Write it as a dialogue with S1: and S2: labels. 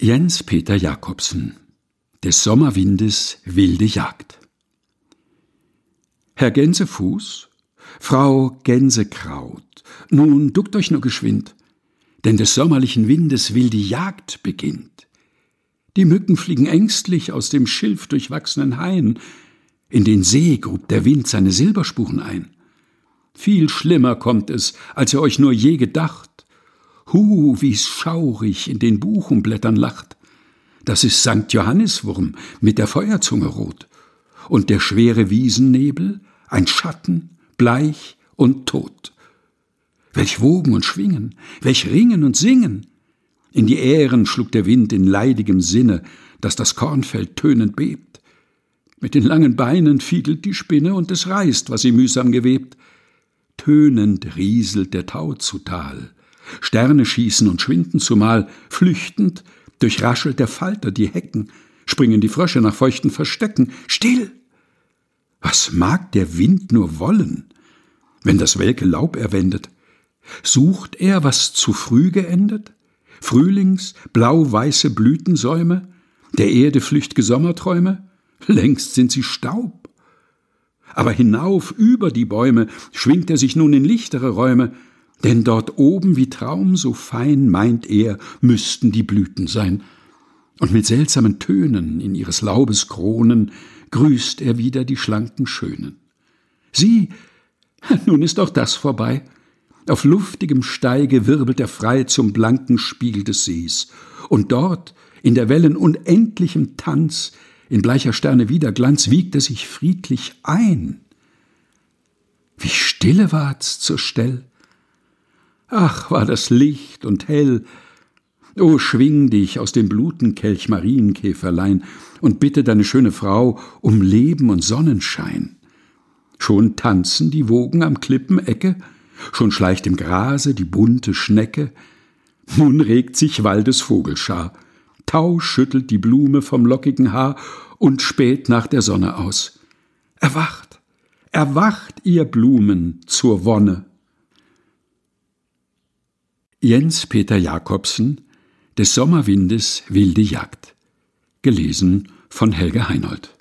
S1: Jens Peter Jakobsen Des Sommerwindes wilde Jagd Herr Gänsefuß, Frau Gänsekraut, nun duckt euch nur geschwind, denn des sommerlichen Windes wilde Jagd beginnt. Die Mücken fliegen ängstlich aus dem Schilf durchwachsenen Hain, in den See grub der Wind seine Silberspuren ein. Viel schlimmer kommt es, als ihr euch nur je gedacht, Hu, wie's schaurig in den Buchenblättern lacht. Das ist Sankt Johanniswurm mit der Feuerzunge rot. Und der schwere Wiesennebel, ein Schatten, bleich und tot. Welch Wogen und Schwingen, welch Ringen und Singen! In die Ähren schlug der Wind in leidigem Sinne, dass das Kornfeld tönend bebt. Mit den langen Beinen fiedelt die Spinne und es reißt, was sie mühsam gewebt. Tönend rieselt der Tau zu Tal. Sterne schießen und schwinden zumal, flüchtend durchraschelt der Falter die Hecken, springen die Frösche nach feuchten Verstecken. Still! Was mag der Wind nur wollen, wenn das welke Laub er wendet? Sucht er, was zu früh geendet? Frühlings, blau-weiße Blütensäume, der Erde flücht'ge Sommerträume? Längst sind sie Staub. Aber hinauf über die Bäume schwingt er sich nun in lichtere Räume, denn dort oben wie Traum so fein, meint er, müssten die Blüten sein. Und mit seltsamen Tönen in ihres Laubes Kronen grüßt er wieder die schlanken Schönen. Sieh, nun ist auch das vorbei. Auf luftigem Steige wirbelt er frei zum blanken Spiegel des Sees. Und dort, in der Wellen unendlichem Tanz, in bleicher Sterne Widerglanz, wiegt er sich friedlich ein. Wie stille ward's zur Stell, Ach, war das Licht und hell. O schwing dich aus dem Blutenkelch Marienkäferlein und bitte deine schöne Frau um Leben und Sonnenschein. Schon tanzen die Wogen am Klippenecke, schon schleicht im Grase die bunte Schnecke, nun regt sich Waldes Vogelschar, Tau schüttelt die Blume vom lockigen Haar und späht nach der Sonne aus. Erwacht, erwacht, ihr Blumen, zur Wonne. Jens Peter Jakobsen Des Sommerwindes wilde Jagd. Gelesen von Helge Heinold.